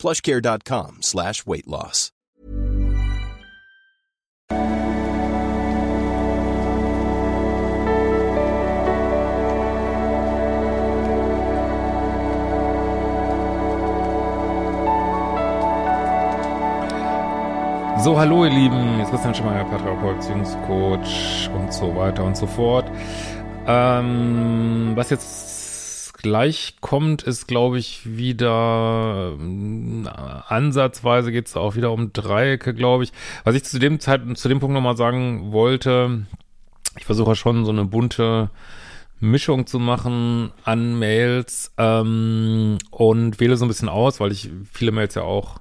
plushcare.com slash weight loss. So, hallo ihr Lieben, ist Christian Schemeier, Paartherapeut, Beziehungscoach und so weiter und so fort. Ähm, was jetzt gleich kommt, ist, glaube ich, wieder äh, ansatzweise geht es auch wieder um Dreiecke, glaube ich. Was ich zu dem Zeit, zu dem Punkt nochmal sagen wollte, ich versuche schon so eine bunte Mischung zu machen an Mails ähm, und wähle so ein bisschen aus, weil ich viele Mails ja auch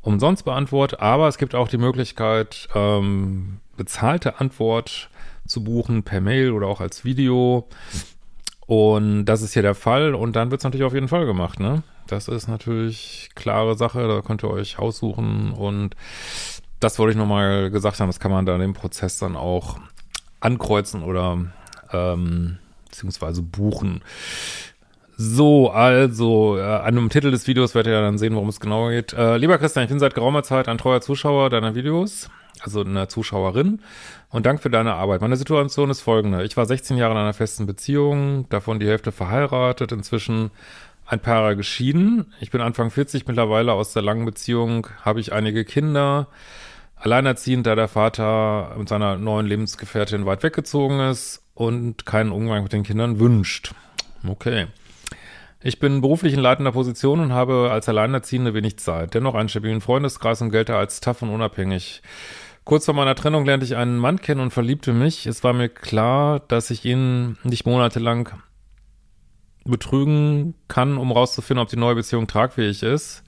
umsonst beantworte, aber es gibt auch die Möglichkeit, ähm, bezahlte Antwort zu buchen per Mail oder auch als Video. Und das ist hier der Fall und dann wird es natürlich auf jeden Fall gemacht, ne? Das ist natürlich klare Sache, da könnt ihr euch aussuchen und das wollte ich nochmal gesagt haben, das kann man dann im Prozess dann auch ankreuzen oder ähm, beziehungsweise buchen. So, also, äh, an dem Titel des Videos werdet ihr dann sehen, worum es genau geht. Äh, lieber Christian, ich bin seit geraumer Zeit ein treuer Zuschauer deiner Videos, also eine Zuschauerin. Und Dank für deine Arbeit. Meine Situation ist folgende. Ich war 16 Jahre in einer festen Beziehung, davon die Hälfte verheiratet, inzwischen ein paar Jahre geschieden. Ich bin Anfang 40 mittlerweile aus der langen Beziehung, habe ich einige Kinder. Alleinerziehend, da der Vater mit seiner neuen Lebensgefährtin weit weggezogen ist und keinen Umgang mit den Kindern wünscht. Okay. Ich bin beruflich in leitender Position und habe als Alleinerziehende wenig Zeit. Dennoch einen stabilen Freundeskreis und gelte als tough und unabhängig. Kurz vor meiner Trennung lernte ich einen Mann kennen und verliebte mich. Es war mir klar, dass ich ihn nicht monatelang betrügen kann, um rauszufinden, ob die neue Beziehung tragfähig ist.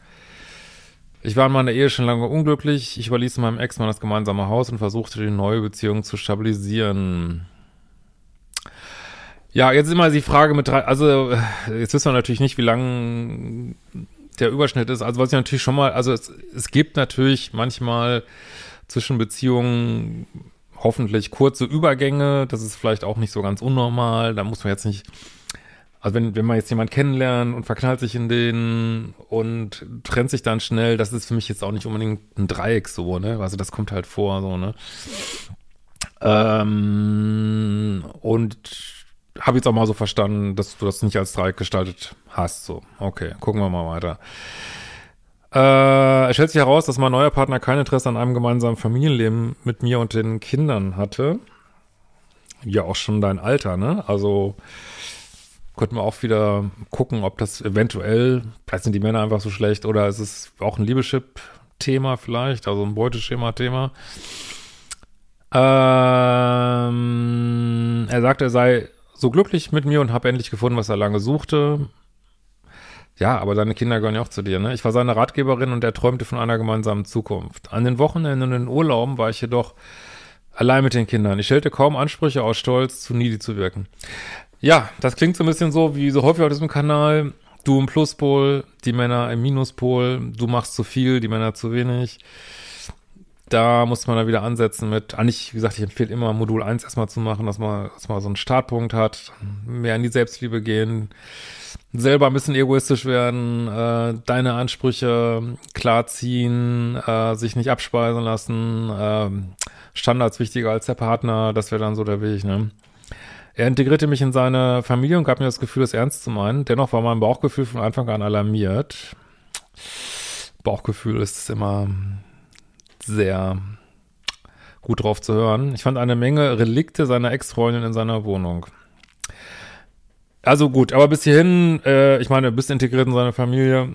Ich war in meiner Ehe schon lange unglücklich. Ich überließ meinem Ex-Mann das gemeinsame Haus und versuchte, die neue Beziehung zu stabilisieren. Ja, jetzt ist immer die Frage mit drei, also jetzt wissen wir natürlich nicht, wie lang der Überschnitt ist. Also was ich natürlich schon mal, also es, es gibt natürlich manchmal zwischen Beziehungen hoffentlich kurze Übergänge. Das ist vielleicht auch nicht so ganz unnormal. Da muss man jetzt nicht, also wenn, wenn man jetzt jemand kennenlernt und verknallt sich in den und trennt sich dann schnell, das ist für mich jetzt auch nicht unbedingt ein Dreieck so, ne? Also das kommt halt vor, so, ne? Ähm, und habe jetzt auch mal so verstanden, dass du das nicht als Dreieck gestaltet hast. So, okay, gucken wir mal weiter. Äh, es stellt sich heraus, dass mein neuer Partner kein Interesse an einem gemeinsamen Familienleben mit mir und den Kindern hatte. Ja, auch schon dein Alter, ne? Also könnten wir auch wieder gucken, ob das eventuell, vielleicht sind die Männer einfach so schlecht oder ist es auch ein Liebeschip-Thema vielleicht, also ein Beuteschema-Thema. Ähm, er sagte, er sei so glücklich mit mir und habe endlich gefunden, was er lange suchte. Ja, aber deine Kinder gehören ja auch zu dir, ne? Ich war seine Ratgeberin und er träumte von einer gemeinsamen Zukunft. An den Wochenenden und den Urlauben war ich jedoch allein mit den Kindern. Ich stellte kaum Ansprüche aus Stolz, zu needy zu wirken. Ja, das klingt so ein bisschen so, wie so häufig auf diesem Kanal. Du im Pluspol, die Männer im Minuspol, du machst zu viel, die Männer zu wenig da muss man dann wieder ansetzen mit, eigentlich, wie gesagt, ich empfehle immer Modul 1 erstmal zu machen, dass man, dass man so einen Startpunkt hat, mehr in die Selbstliebe gehen, selber ein bisschen egoistisch werden, äh, deine Ansprüche klarziehen, äh, sich nicht abspeisen lassen, äh, Standards wichtiger als der Partner, das wäre dann so der Weg, ne? Er integrierte mich in seine Familie und gab mir das Gefühl, es ernst zu meinen. Dennoch war mein Bauchgefühl von Anfang an alarmiert. Bauchgefühl ist immer sehr gut drauf zu hören. Ich fand eine Menge Relikte seiner Ex-Freundin in seiner Wohnung. Also gut, aber bis hierhin, äh, ich meine, bist integriert in seine Familie,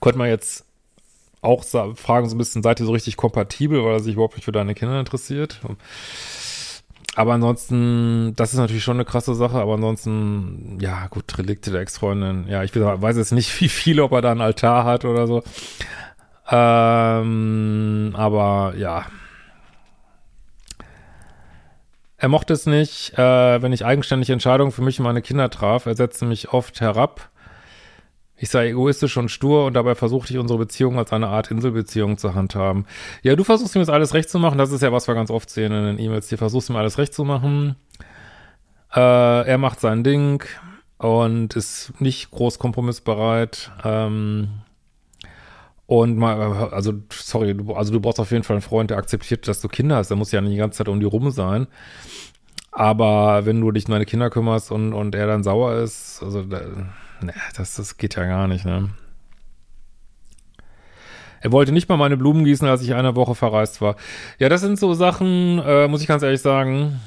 könnte man jetzt auch fragen, so ein bisschen, seid ihr so richtig kompatibel, weil er sich überhaupt nicht für deine Kinder interessiert? Aber ansonsten, das ist natürlich schon eine krasse Sache, aber ansonsten, ja, gut, Relikte der Ex-Freundin. Ja, ich weiß jetzt nicht, wie viele, ob er da einen Altar hat oder so. Ähm, aber ja. Er mochte es nicht, äh, wenn ich eigenständige Entscheidungen für mich und meine Kinder traf. Er setzte mich oft herab. Ich sei egoistisch und stur und dabei versuchte ich unsere Beziehung als eine Art Inselbeziehung zu handhaben. Ja, du versuchst ihm jetzt alles recht zu machen. Das ist ja, was wir ganz oft sehen in den E-Mails. Du versuchst ihm alles recht zu machen. Äh, er macht sein Ding und ist nicht groß kompromissbereit. Ähm, und mal, also, sorry, du, also du brauchst auf jeden Fall einen Freund, der akzeptiert, dass du Kinder hast. Der muss ja nicht die ganze Zeit um die rum sein. Aber wenn du dich um deine Kinder kümmerst und, und er dann sauer ist, also, ne, das, das geht ja gar nicht, ne? Er wollte nicht mal meine Blumen gießen, als ich eine Woche verreist war. Ja, das sind so Sachen, äh, muss ich ganz ehrlich sagen,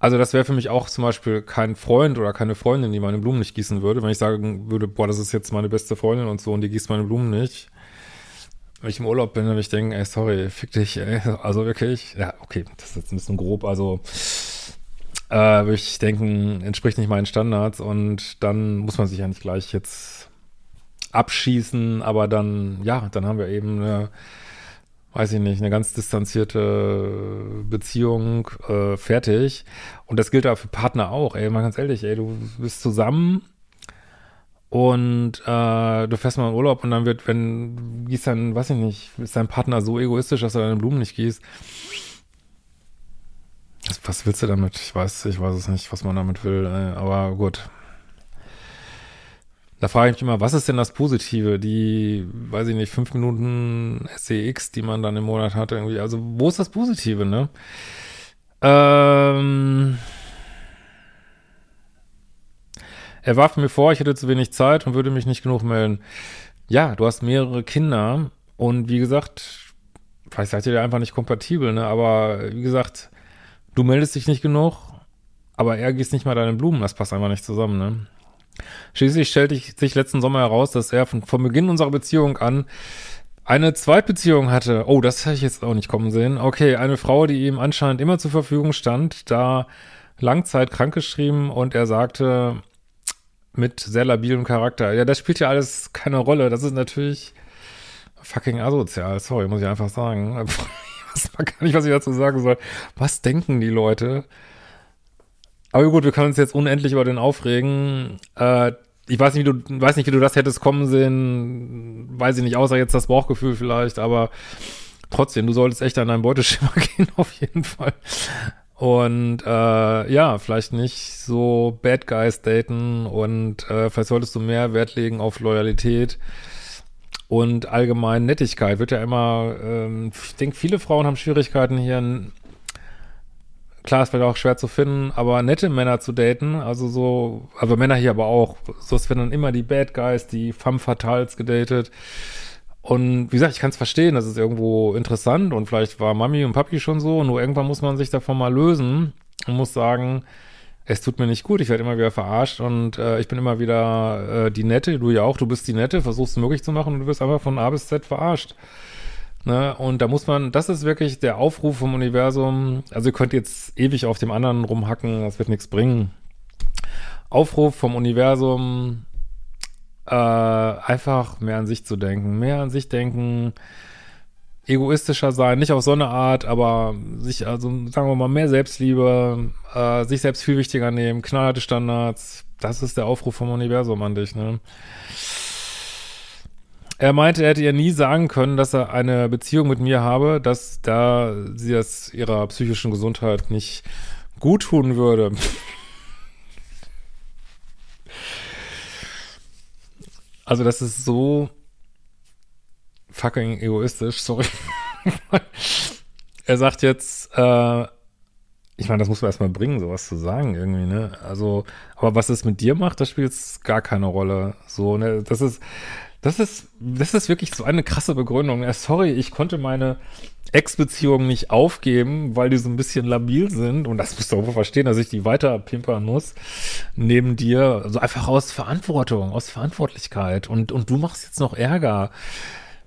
Also das wäre für mich auch zum Beispiel kein Freund oder keine Freundin, die meine Blumen nicht gießen würde. Wenn ich sagen würde, boah, das ist jetzt meine beste Freundin und so und die gießt meine Blumen nicht. Wenn ich im Urlaub bin, dann ich denke, ey, sorry, fick dich, ey. Also wirklich, ja, okay, das ist jetzt ein bisschen grob, also äh, würde ich denken, entspricht nicht meinen Standards und dann muss man sich ja nicht gleich jetzt abschießen, aber dann, ja, dann haben wir eben eine weiß ich nicht, eine ganz distanzierte Beziehung äh, fertig. Und das gilt auch für Partner auch, ey, mal ganz ehrlich, ey, du bist zusammen und äh, du fährst mal in Urlaub und dann wird, wenn gießt dann, weiß ich nicht, ist dein Partner so egoistisch, dass er deine Blumen nicht gießt. Was, willst du damit? Ich weiß, ich weiß es nicht, was man damit will, aber gut. Da frage ich mich immer, was ist denn das Positive? Die, weiß ich nicht, fünf Minuten SEX, die man dann im Monat hat, irgendwie. Also, wo ist das Positive, ne? Ähm. Er warf mir vor, ich hätte zu wenig Zeit und würde mich nicht genug melden. Ja, du hast mehrere Kinder und wie gesagt, vielleicht seid ihr einfach nicht kompatibel, ne? Aber wie gesagt, du meldest dich nicht genug, aber er gießt nicht mal deine Blumen, das passt einfach nicht zusammen, ne? Schließlich stellte sich letzten Sommer heraus, dass er von, von Beginn unserer Beziehung an eine Zweitbeziehung hatte. Oh, das hätte ich jetzt auch nicht kommen sehen. Okay, eine Frau, die ihm anscheinend immer zur Verfügung stand, da Langzeit krankgeschrieben und er sagte mit sehr labilem Charakter. Ja, das spielt ja alles keine Rolle. Das ist natürlich fucking asozial. Sorry, muss ich einfach sagen. Ich weiß gar nicht, was ich dazu sagen soll. Was denken die Leute? Aber gut, wir können uns jetzt unendlich über den aufregen. Äh, ich weiß nicht, wie du, weiß nicht, wie du das hättest kommen sehen. Weiß ich nicht, außer jetzt das Bauchgefühl vielleicht, aber trotzdem, du solltest echt an dein Beuteschema gehen, auf jeden Fall. Und äh, ja, vielleicht nicht so Bad Guys daten und äh, vielleicht solltest du mehr Wert legen auf Loyalität und allgemein Nettigkeit. Wird ja immer, ähm, ich denke, viele Frauen haben Schwierigkeiten hier klar, es wird auch schwer zu finden, aber nette Männer zu daten, also so, aber Männer hier aber auch, so es werden dann immer die Bad Guys, die femme fatales gedatet. Und wie gesagt, ich kann es verstehen, das ist irgendwo interessant und vielleicht war Mami und Papi schon so, nur irgendwann muss man sich davon mal lösen und muss sagen, es tut mir nicht gut, ich werde immer wieder verarscht und äh, ich bin immer wieder äh, die Nette, du ja auch, du bist die Nette, versuchst es möglich zu machen und du wirst einfach von A bis Z verarscht. Ne? Und da muss man, das ist wirklich der Aufruf vom Universum. Also ihr könnt jetzt ewig auf dem anderen rumhacken, das wird nichts bringen. Aufruf vom Universum, äh, einfach mehr an sich zu denken, mehr an sich denken, egoistischer sein, nicht auf so eine Art, aber sich, also sagen wir mal, mehr Selbstliebe, äh, sich selbst viel wichtiger nehmen, knallharte Standards, das ist der Aufruf vom Universum an dich, ne? Er meinte, er hätte ihr nie sagen können, dass er eine Beziehung mit mir habe, dass da sie es ihrer psychischen Gesundheit nicht gut tun würde. Also das ist so fucking egoistisch, sorry. er sagt jetzt, äh, ich meine, das muss man erstmal bringen, sowas zu sagen irgendwie, ne? Also, aber was es mit dir macht, das spielt gar keine Rolle. So, ne? Das ist, das ist, das ist wirklich so eine krasse Begründung. Ja, sorry, ich konnte meine Ex-Beziehungen nicht aufgeben, weil die so ein bisschen labil sind. Und das musst du auch verstehen, dass ich die weiter pimpern muss. Neben dir. Also einfach aus Verantwortung, aus Verantwortlichkeit. Und, und du machst jetzt noch Ärger.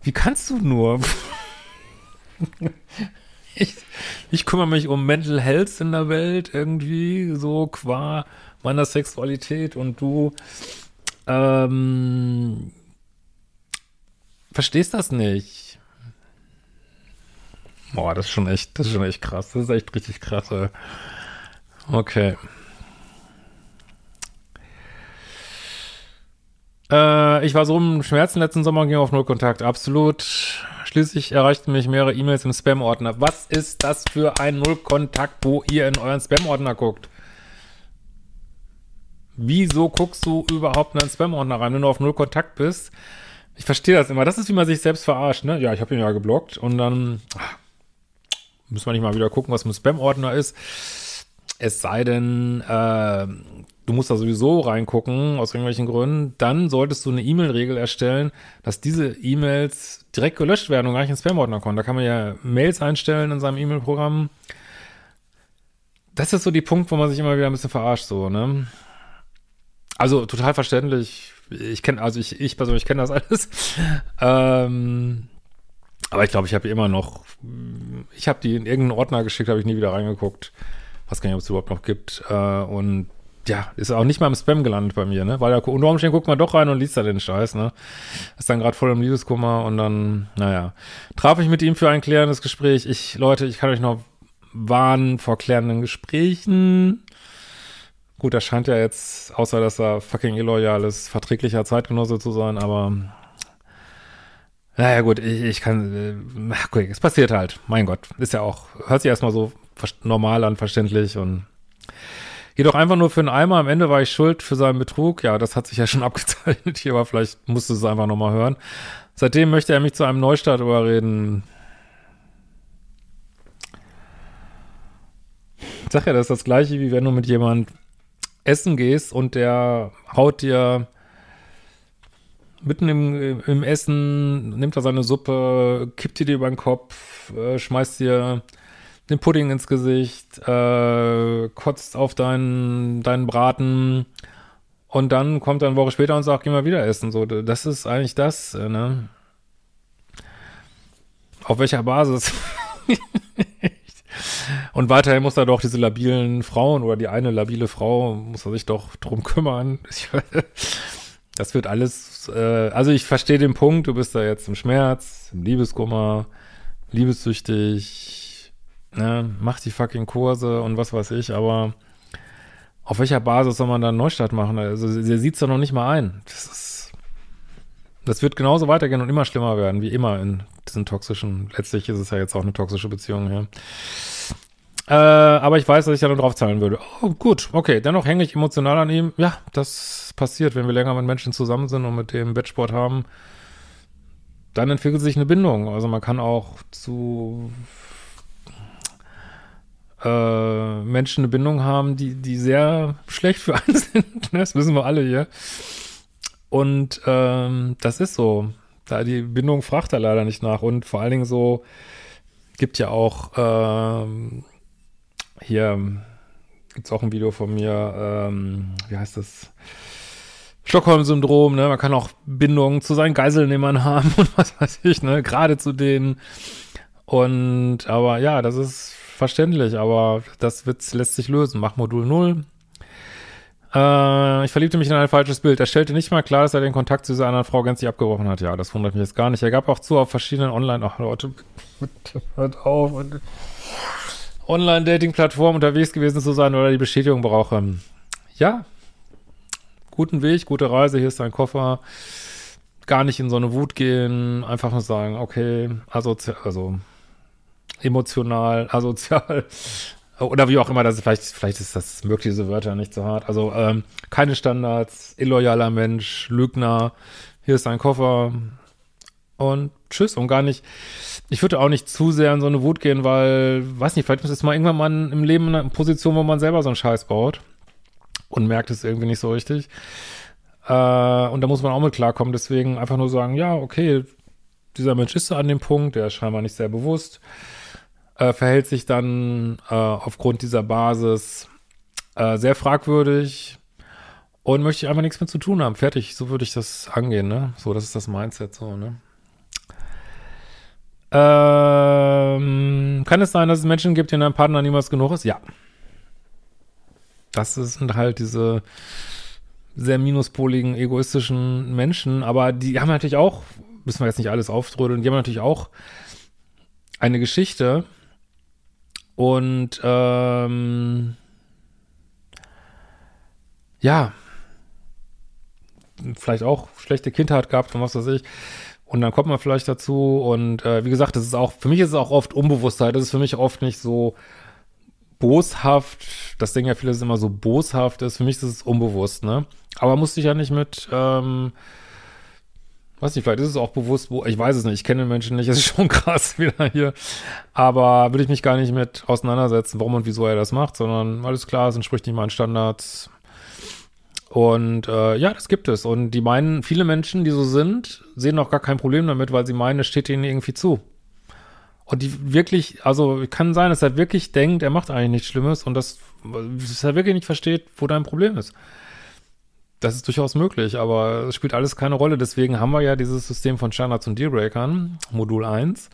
Wie kannst du nur? ich, ich kümmere mich um Mental Health in der Welt irgendwie, so qua meiner Sexualität und du, ähm, verstehst das nicht. Boah, das ist schon echt, das ist schon echt krass. Das ist echt richtig krass. Ey. Okay. Äh, ich war so im Schmerzen letzten Sommer und ging auf Null Kontakt. Absolut. Schließlich erreichten mich mehrere E-Mails im Spam-Ordner. Was ist das für ein Null-Kontakt, wo ihr in euren Spam-Ordner guckt? Wieso guckst du überhaupt in einen Spam-Ordner rein, wenn du auf Null Kontakt bist? Ich verstehe das immer. Das ist, wie man sich selbst verarscht, ne? Ja, ich habe ihn ja geblockt und dann ach, müssen wir nicht mal wieder gucken, was im Spam-Ordner ist. Es sei denn, äh, du musst da sowieso reingucken, aus irgendwelchen Gründen, dann solltest du eine E-Mail-Regel erstellen, dass diese E-Mails direkt gelöscht werden und gar nicht in Spam-Ordner kommen. Da kann man ja Mails einstellen in seinem E-Mail-Programm. Das ist so die Punkt, wo man sich immer wieder ein bisschen verarscht, so, ne? Also total verständlich. Ich kenne, also ich, ich persönlich kenne das alles. ähm, aber ich glaube, ich habe immer noch, ich habe die in irgendeinen Ordner geschickt, habe ich nie wieder reingeguckt. Was gar nicht, ob es überhaupt noch gibt. Äh, und ja, ist auch nicht mal im Spam gelandet bei mir, ne? Weil ja, unter Umständen guckt man doch rein und liest da den Scheiß, ne? Ist dann gerade voll im Liebeskummer und dann, naja. Traf ich mit ihm für ein klärendes Gespräch. Ich, Leute, ich kann euch noch warnen vor klärenden Gesprächen. Gut, er scheint ja jetzt, außer dass er fucking illoyal ist, verträglicher Zeitgenosse zu sein, aber naja gut, ich, ich kann, äh, okay, es passiert halt, mein Gott, ist ja auch, hört sich erstmal so normal an, verständlich und jedoch einfach nur für einen Eimer, am Ende war ich schuld für seinen Betrug, ja, das hat sich ja schon abgezeichnet hier, aber vielleicht musst du es einfach nochmal hören. Seitdem möchte er mich zu einem Neustart überreden. Ich sag ja, das ist das gleiche, wie wenn du mit jemand essen gehst und der haut dir mitten im, im Essen, nimmt er seine Suppe, kippt dir die über den Kopf, äh, schmeißt dir den Pudding ins Gesicht, äh, kotzt auf deinen, deinen Braten und dann kommt er eine Woche später und sagt, geh mal wieder essen. So, das ist eigentlich das, äh, ne? Auf welcher Basis? Und weiterhin muss er doch diese labilen Frauen oder die eine labile Frau muss er sich doch drum kümmern. Das wird alles, äh, also ich verstehe den Punkt, du bist da jetzt im Schmerz, im Liebeskummer, liebessüchtig, ne, mach die fucking Kurse und was weiß ich, aber auf welcher Basis soll man da einen Neustart machen? Also sie sieht's doch noch nicht mal ein. Das ist, das wird genauso weitergehen und immer schlimmer werden, wie immer in diesen toxischen, letztlich ist es ja jetzt auch eine toxische Beziehung, ja. Äh, aber ich weiß, dass ich da nur drauf zahlen würde. Oh, gut, okay. Dennoch hänge ich emotional an ihm. Ja, das passiert, wenn wir länger mit Menschen zusammen sind und mit dem Bettsport haben. Dann entwickelt sich eine Bindung. Also man kann auch zu äh, Menschen eine Bindung haben, die, die sehr schlecht für einen sind. das wissen wir alle hier. Und ähm, das ist so. Da die Bindung fragt er leider nicht nach. Und vor allen Dingen so gibt ja auch ähm, hier gibt es auch ein Video von mir, ähm, wie heißt das? Stockholm-Syndrom, ne? Man kann auch Bindungen zu seinen Geiselnehmern haben und was weiß ich, ne? Gerade zu denen. Und, aber ja, das ist verständlich, aber das wird, lässt sich lösen. Mach Modul 0. Äh, ich verliebte mich in ein falsches Bild. Er stellte nicht mal klar, dass er den Kontakt zu dieser anderen Frau gänzlich abgebrochen hat. Ja, das wundert mich jetzt gar nicht. Er gab auch zu auf verschiedenen Online, ach Leute, hört auf. Und Online-Dating-Plattform unterwegs gewesen zu sein oder die Bestätigung brauche. Ja, guten Weg, gute Reise, hier ist dein Koffer. Gar nicht in so eine Wut gehen, einfach nur sagen, okay, asozial, also emotional, asozial oder wie auch immer, das ist, vielleicht, vielleicht ist das möglich, diese Wörter nicht so hart. Also ähm, keine Standards, illoyaler Mensch, Lügner, hier ist dein Koffer und tschüss und gar nicht ich würde auch nicht zu sehr in so eine Wut gehen, weil, weiß nicht, vielleicht ist mal irgendwann mal im Leben in einer Position, wo man selber so einen Scheiß baut und merkt es irgendwie nicht so richtig. Äh, und da muss man auch mit klarkommen. Deswegen einfach nur sagen, ja, okay, dieser Mensch ist an dem Punkt, der ist scheinbar nicht sehr bewusst, äh, verhält sich dann äh, aufgrund dieser Basis sehr fragwürdig und möchte ich einfach nichts mit zu tun haben. Fertig, so würde ich das angehen, ne? So, das ist das Mindset so, ne? Ähm, kann es sein, dass es Menschen gibt, denen ein Partner niemals genug ist? Ja. Das sind halt diese sehr minuspoligen, egoistischen Menschen, aber die haben natürlich auch müssen wir jetzt nicht alles auftrödeln. Die haben natürlich auch eine Geschichte und ähm, ja, vielleicht auch schlechte Kindheit gehabt und was weiß ich. Und dann kommt man vielleicht dazu und äh, wie gesagt, das ist auch, für mich ist es auch oft Unbewusstheit. Das ist für mich oft nicht so boshaft. Das Ding ja viele ist immer so boshaft ist. Für mich ist es unbewusst, ne? Aber musste ich ja nicht mit, ähm, weiß nicht, vielleicht ist es auch bewusst, wo, ich weiß es nicht, ich kenne den Menschen nicht, es ist schon krass wieder hier. Aber würde ich mich gar nicht mit auseinandersetzen, warum und wieso er das macht, sondern alles klar, es entspricht nicht meinen Standards und äh, ja, das gibt es. Und die meinen, viele Menschen, die so sind, sehen auch gar kein Problem damit, weil sie meinen, es steht ihnen irgendwie zu. Und die wirklich, also kann sein, dass er wirklich denkt, er macht eigentlich nichts Schlimmes und das, dass er wirklich nicht versteht, wo dein Problem ist. Das ist durchaus möglich, aber es spielt alles keine Rolle. Deswegen haben wir ja dieses System von Standards und Dealbreakern, Modul 1,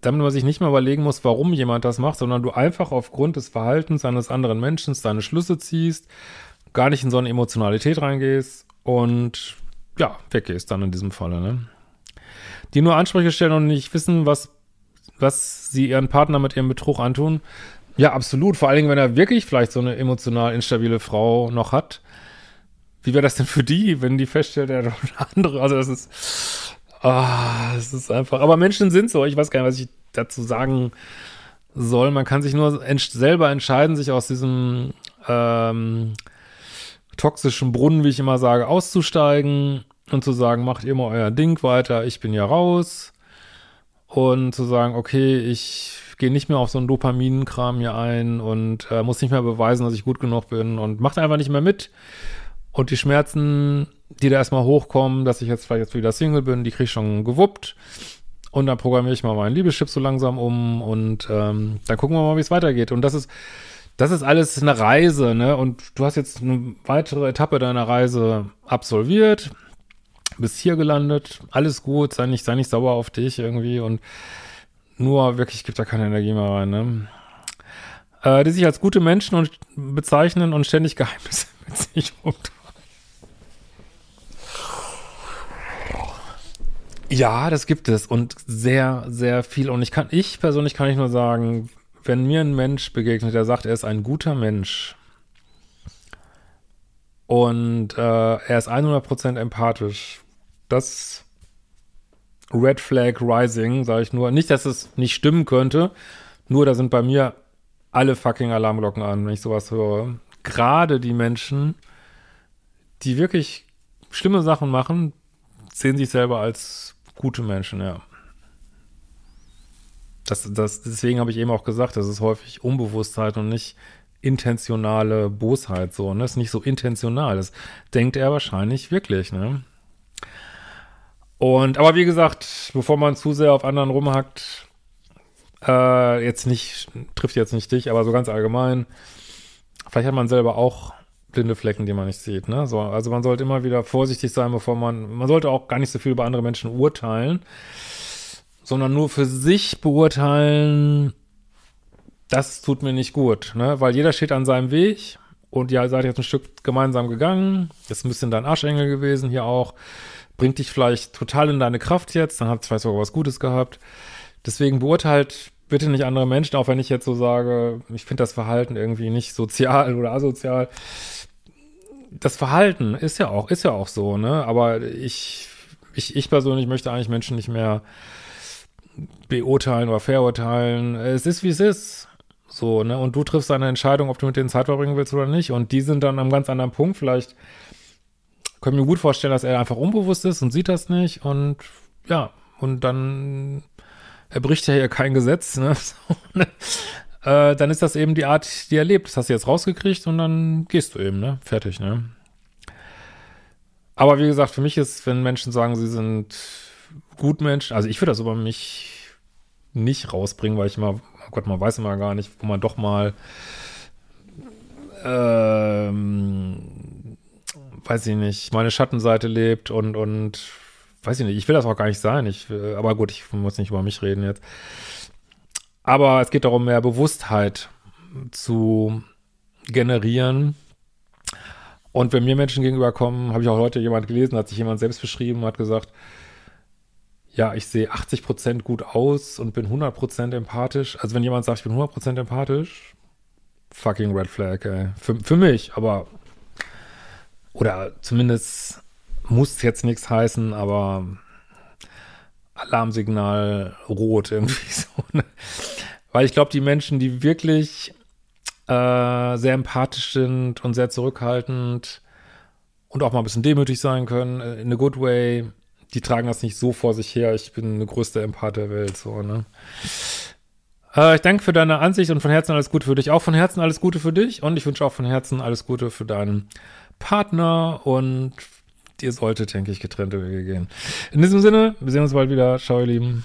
damit man sich nicht mehr überlegen muss, warum jemand das macht, sondern du einfach aufgrund des Verhaltens eines anderen Menschen deine Schlüsse ziehst gar nicht in so eine Emotionalität reingehst und ja, weggehst dann in diesem Falle, ne? Die nur Ansprüche stellen und nicht wissen, was, was sie ihren Partner mit ihrem Betrug antun. Ja, absolut. Vor allen Dingen, wenn er wirklich vielleicht so eine emotional instabile Frau noch hat. Wie wäre das denn für die, wenn die feststellt, er hat eine andere? Also, das ist, ah, das ist einfach. Aber Menschen sind so. Ich weiß gar nicht, was ich dazu sagen soll. Man kann sich nur selber entscheiden, sich aus diesem, ähm, toxischen Brunnen, wie ich immer sage, auszusteigen und zu sagen, macht ihr mal euer Ding weiter, ich bin ja raus. Und zu sagen, okay, ich gehe nicht mehr auf so einen Dopaminenkram hier ein und äh, muss nicht mehr beweisen, dass ich gut genug bin und macht einfach nicht mehr mit. Und die Schmerzen, die da erstmal hochkommen, dass ich jetzt vielleicht jetzt wieder Single bin, die kriege ich schon gewuppt. Und dann programmiere ich mal meinen Liebeschip so langsam um und ähm, dann gucken wir mal, wie es weitergeht. Und das ist, das ist alles eine Reise, ne? Und du hast jetzt eine weitere Etappe deiner Reise absolviert, bist hier gelandet, alles gut, sei nicht, sei nicht sauer auf dich irgendwie und nur wirklich gibt da keine Energie mehr rein, ne? Äh, die sich als gute Menschen und bezeichnen und ständig Geheimnisse mit sich rumtragen. Ja, das gibt es und sehr, sehr viel. Und ich kann, ich persönlich kann ich nur sagen, wenn mir ein Mensch begegnet, der sagt, er ist ein guter Mensch und äh, er ist 100% empathisch, das Red Flag Rising, sage ich nur. Nicht, dass es nicht stimmen könnte, nur da sind bei mir alle fucking Alarmglocken an, wenn ich sowas höre. Gerade die Menschen, die wirklich schlimme Sachen machen, sehen sich selber als gute Menschen, ja. Das, das, deswegen habe ich eben auch gesagt, das ist häufig Unbewusstheit und nicht intentionale Bosheit so. Ne? Das ist nicht so intentional. Das denkt er wahrscheinlich wirklich, ne? Und, aber wie gesagt, bevor man zu sehr auf anderen rumhackt, äh, jetzt nicht, trifft jetzt nicht dich, aber so ganz allgemein, vielleicht hat man selber auch blinde Flecken, die man nicht sieht, ne? So, also man sollte immer wieder vorsichtig sein, bevor man, man sollte auch gar nicht so viel über andere Menschen urteilen sondern nur für sich beurteilen, das tut mir nicht gut, ne? Weil jeder steht an seinem Weg und ja, seid jetzt ein Stück gemeinsam gegangen, ist ein bisschen dein Arschengel gewesen hier auch, bringt dich vielleicht total in deine Kraft jetzt, dann habt ihr vielleicht sogar was Gutes gehabt. Deswegen beurteilt bitte nicht andere Menschen, auch wenn ich jetzt so sage, ich finde das Verhalten irgendwie nicht sozial oder asozial. Das Verhalten ist ja auch, ist ja auch so, ne? Aber ich, ich, ich persönlich möchte eigentlich Menschen nicht mehr beurteilen oder verurteilen. Es ist, wie es ist. So, ne? Und du triffst eine Entscheidung, ob du mit denen Zeit verbringen willst oder nicht. Und die sind dann am ganz anderen Punkt. Vielleicht können wir gut vorstellen, dass er einfach unbewusst ist und sieht das nicht. Und ja, und dann er bricht ja hier kein Gesetz, ne? ne? äh, dann ist das eben die Art, die er lebt. Das hast du jetzt rausgekriegt und dann gehst du eben, ne? Fertig, ne? Aber wie gesagt, für mich ist, wenn Menschen sagen, sie sind Gutmensch, also ich würde das über mich nicht rausbringen, weil ich immer, oh Gott, man weiß immer gar nicht, wo man doch mal, ähm, weiß ich nicht, meine Schattenseite lebt und, und, weiß ich nicht, ich will das auch gar nicht sein, ich, aber gut, ich muss nicht über mich reden jetzt. Aber es geht darum, mehr Bewusstheit zu generieren. Und wenn mir Menschen gegenüberkommen, habe ich auch heute jemand gelesen, hat sich jemand selbst beschrieben, hat gesagt, ja, ich sehe 80% gut aus und bin 100% empathisch. Also wenn jemand sagt, ich bin 100% empathisch, fucking Red Flag, ey. Für, für mich, aber oder zumindest muss jetzt nichts heißen, aber Alarmsignal rot irgendwie so. Ne? Weil ich glaube, die Menschen, die wirklich äh, sehr empathisch sind und sehr zurückhaltend und auch mal ein bisschen demütig sein können, äh, in a good way, die tragen das nicht so vor sich her. Ich bin eine größte Empath der Welt, so, ne? Äh, ich danke für deine Ansicht und von Herzen alles Gute für dich. Auch von Herzen alles Gute für dich und ich wünsche auch von Herzen alles Gute für deinen Partner und ihr solltet, denke ich, getrennte Wege gehen. In diesem Sinne, wir sehen uns bald wieder. Ciao, ihr Lieben.